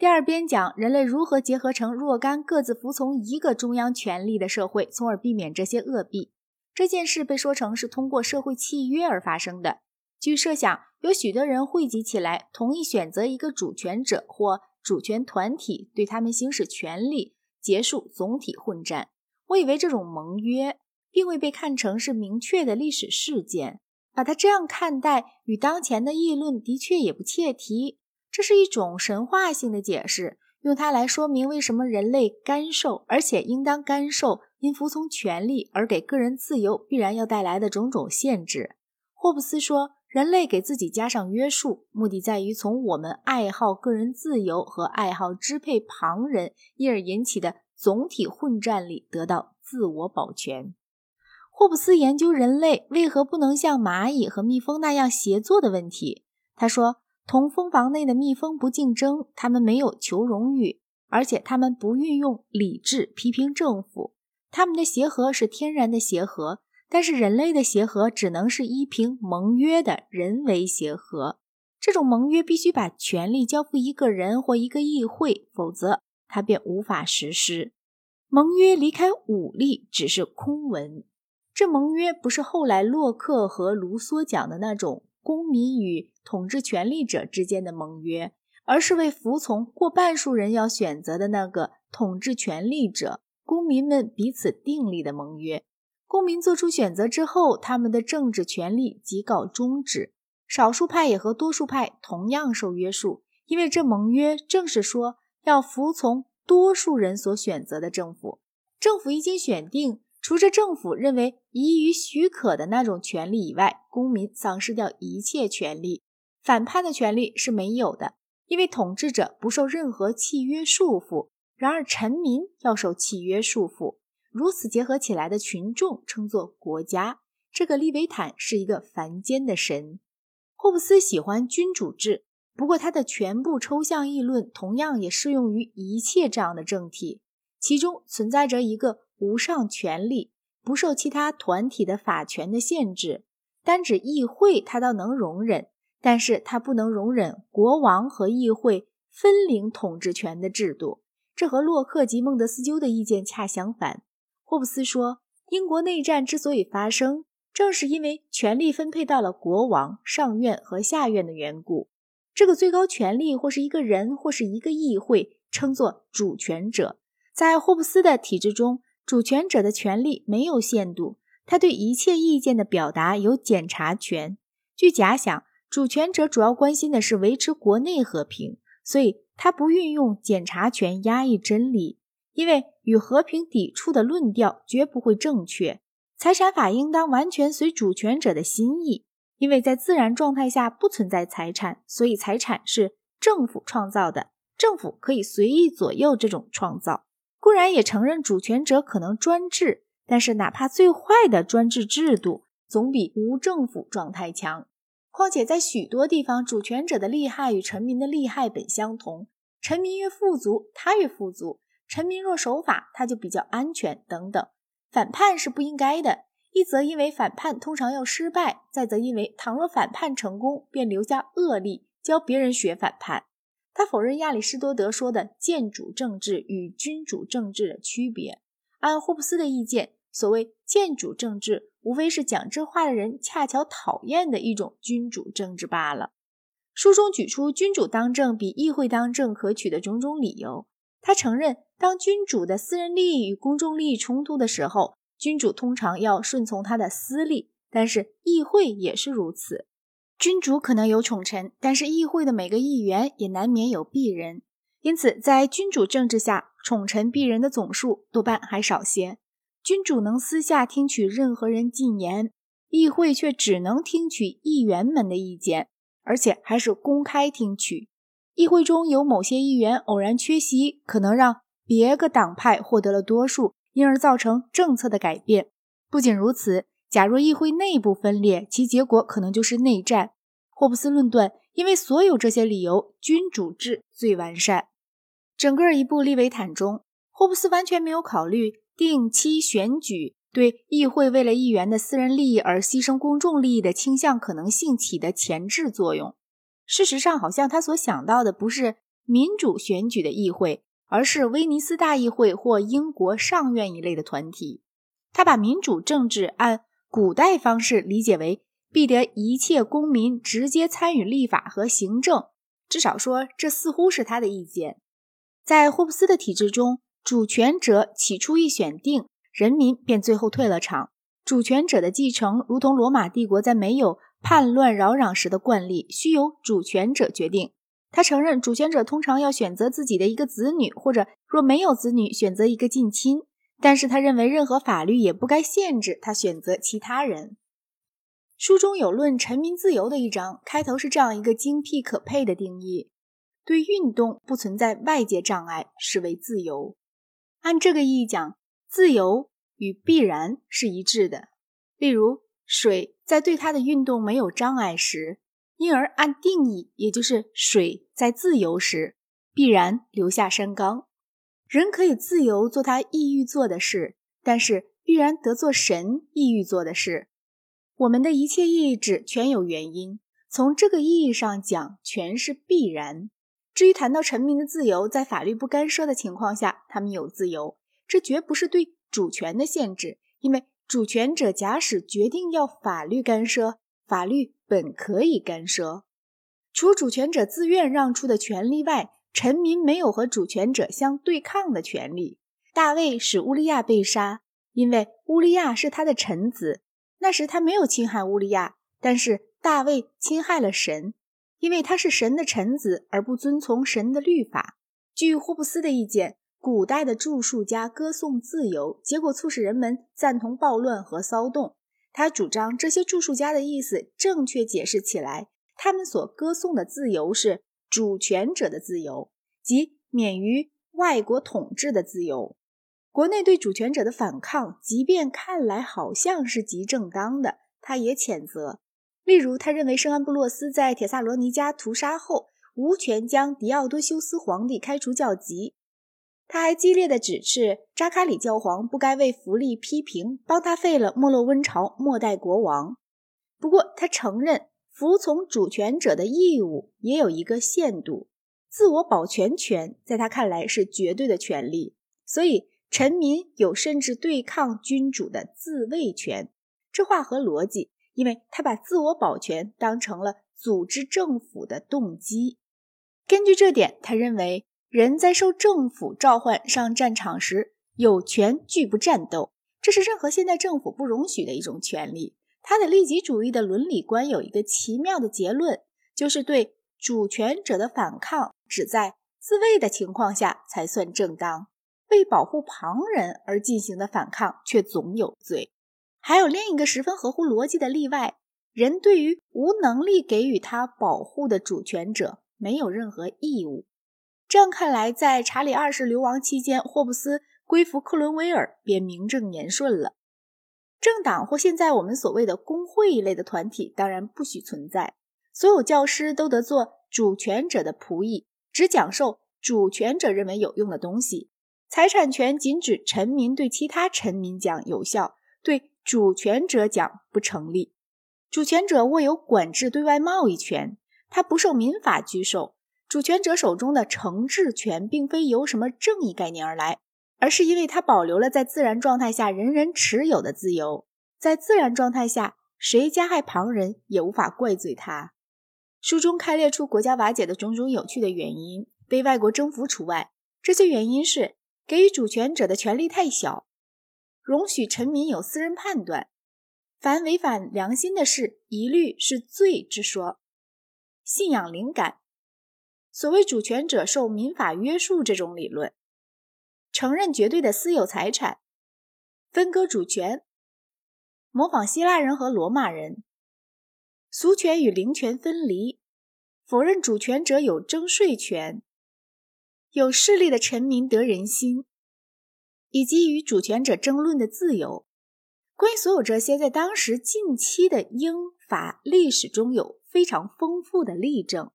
第二边讲人类如何结合成若干各自服从一个中央权力的社会，从而避免这些恶弊。这件事被说成是通过社会契约而发生的。据设想，有许多人汇集起来，同意选择一个主权者或主权团体，对他们行使权力，结束总体混战。我以为这种盟约并未被看成是明确的历史事件，把它这样看待，与当前的议论的确也不切题。这是一种神话性的解释，用它来说明为什么人类干受，而且应当干受因服从权力而给个人自由必然要带来的种种限制。霍布斯说，人类给自己加上约束，目的在于从我们爱好个人自由和爱好支配旁人，因而引起的。总体混战里得到自我保全。霍布斯研究人类为何不能像蚂蚁和蜜蜂那样协作的问题。他说：“同蜂房内的蜜蜂不竞争，他们没有求荣誉，而且他们不运用理智批评政府。他们的协和是天然的协和，但是人类的协和只能是依凭盟约的人为协和。这种盟约必须把权力交付一个人或一个议会，否则。”他便无法实施盟约，离开武力只是空文。这盟约不是后来洛克和卢梭讲的那种公民与统治权力者之间的盟约，而是为服从过半数人要选择的那个统治权力者，公民们彼此订立的盟约。公民做出选择之后，他们的政治权利即告终止。少数派也和多数派同样受约束，因为这盟约正是说。要服从多数人所选择的政府，政府一经选定，除着政府认为宜于许可的那种权利以外，公民丧失掉一切权利。反叛的权利是没有的，因为统治者不受任何契约束缚。然而，臣民要受契约束缚。如此结合起来的群众称作国家。这个利维坦是一个凡间的神。霍布斯喜欢君主制。不过，他的全部抽象议论同样也适用于一切这样的政体，其中存在着一个无上权力，不受其他团体的法权的限制。单指议会，他倒能容忍，但是他不能容忍国王和议会分领统治权的制度。这和洛克及孟德斯鸠的意见恰相反。霍布斯说，英国内战之所以发生，正是因为权力分配到了国王、上院和下院的缘故。这个最高权力，或是一个人，或是一个议会，称作主权者。在霍布斯的体制中，主权者的权利没有限度，他对一切意见的表达有检查权。据假想，主权者主要关心的是维持国内和平，所以他不运用检查权压抑真理，因为与和平抵触的论调绝不会正确。财产法应当完全随主权者的心意。因为在自然状态下不存在财产，所以财产是政府创造的。政府可以随意左右这种创造。固然也承认主权者可能专制，但是哪怕最坏的专制制度，总比无政府状态强。况且在许多地方，主权者的利害与臣民的利害本相同。臣民越富足，他越富足；臣民若守法，他就比较安全。等等，反叛是不应该的。一则因为反叛通常要失败，再则因为倘若反叛成功，便留下恶例，教别人学反叛。他否认亚里士多德说的建主政治与君主政治的区别。按霍布斯的意见，所谓建主政治，无非是讲这话的人恰巧讨厌的一种君主政治罢了。书中举出君主当政比议会当政可取的种种理由。他承认，当君主的私人利益与公众利益冲突的时候。君主通常要顺从他的私利，但是议会也是如此。君主可能有宠臣，但是议会的每个议员也难免有鄙人。因此，在君主政治下，宠臣鄙人的总数多半还少些。君主能私下听取任何人进言，议会却只能听取议员们的意见，而且还是公开听取。议会中有某些议员偶然缺席，可能让别个党派获得了多数。因而造成政策的改变。不仅如此，假若议会内部分裂，其结果可能就是内战。霍布斯论断，因为所有这些理由，君主制最完善。整个一部《利维坦》中，霍布斯完全没有考虑定期选举对议会为了议员的私人利益而牺牲公众利益的倾向可能性起的前置作用。事实上，好像他所想到的不是民主选举的议会，而是威尼斯大议会或英国上院一类的团体。他把民主政治按古代方式理解为必得一切公民直接参与立法和行政，至少说这似乎是他的意见。在霍布斯的体制中，主权者起初一选定，人民便最后退了场。主权者的继承，如同罗马帝国在没有叛乱扰攘时的惯例，需由主权者决定。他承认主权者通常要选择自己的一个子女，或者若没有子女，选择一个近亲。但是他认为任何法律也不该限制他选择其他人。书中有论臣民自由的一章，开头是这样一个精辟可佩的定义：对运动不存在外界障碍，视为自由。按这个意义讲，自由与必然是一致的。例如，水在对它的运动没有障碍时。因而，按定义，也就是水在自由时，必然留下山冈。人可以自由做他意欲做的事，但是必然得做神意欲做的事。我们的一切意志全有原因，从这个意义上讲，全是必然。至于谈到臣民的自由，在法律不干涉的情况下，他们有自由，这绝不是对主权的限制，因为主权者假使决定要法律干涉，法律。本可以干涉，除主权者自愿让出的权利外，臣民没有和主权者相对抗的权利。大卫使乌利亚被杀，因为乌利亚是他的臣子。那时他没有侵害乌利亚，但是大卫侵害了神，因为他是神的臣子而不遵从神的律法。据霍布斯的意见，古代的著述家歌颂自由，结果促使人们赞同暴乱和骚动。他主张这些著述家的意思正确解释起来，他们所歌颂的自由是主权者的自由，即免于外国统治的自由。国内对主权者的反抗，即便看来好像是极正当的，他也谴责。例如，他认为圣安布洛斯在铁萨罗尼加屠杀后，无权将狄奥多修斯皇帝开除教籍。他还激烈的指斥扎卡里教皇不该为福利批评，帮他废了莫洛温朝末代国王。不过，他承认服从主权者的义务也有一个限度，自我保全权在他看来是绝对的权利，所以臣民有甚至对抗君主的自卫权。这话合逻辑，因为他把自我保全当成了组织政府的动机。根据这点，他认为。人在受政府召唤上战场时，有权拒不战斗，这是任何现代政府不容许的一种权利。他的利己主义的伦理观有一个奇妙的结论，就是对主权者的反抗只在自卫的情况下才算正当，为保护旁人而进行的反抗却总有罪。还有另一个十分合乎逻辑的例外：人对于无能力给予他保护的主权者没有任何义务。这样看来，在查理二世流亡期间，霍布斯归服克伦威尔便名正言顺了。政党或现在我们所谓的工会一类的团体当然不许存在。所有教师都得做主权者的仆役，只讲授主权者认为有用的东西。财产权仅指臣民对其他臣民讲有效，对主权者讲不成立。主权者握有管制对外贸易权，他不受民法拘束。主权者手中的惩治权，并非由什么正义概念而来，而是因为他保留了在自然状态下人人持有的自由。在自然状态下，谁加害旁人也无法怪罪他。书中开列出国家瓦解的种种有趣的原因，被外国征服除外。这些原因是给予主权者的权力太小，容许臣民有私人判断，凡违反良心的事，一律是罪之说。信仰灵感。所谓主权者受民法约束这种理论，承认绝对的私有财产，分割主权，模仿希腊人和罗马人，俗权与灵权分离，否认主权者有征税权，有势力的臣民得人心，以及与主权者争论的自由。关于所有这些，在当时近期的英法历史中有非常丰富的例证。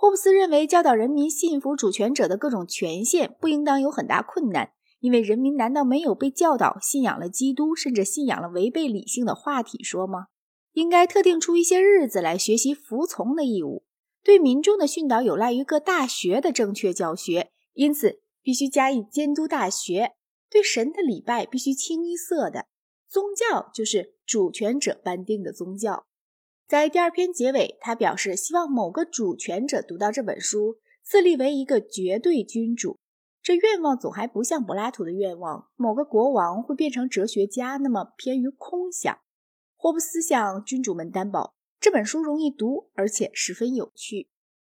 霍布斯认为，教导人民信服主权者的各种权限不应当有很大困难，因为人民难道没有被教导信仰了基督，甚至信仰了违背理性的话体说吗？应该特定出一些日子来学习服从的义务。对民众的训导有赖于各大学的正确教学，因此必须加以监督。大学对神的礼拜必须清一色的，宗教就是主权者颁定的宗教。在第二篇结尾，他表示希望某个主权者读到这本书，自立为一个绝对君主。这愿望总还不像柏拉图的愿望，某个国王会变成哲学家那么偏于空想。霍布斯向君主们担保，这本书容易读，而且十分有趣。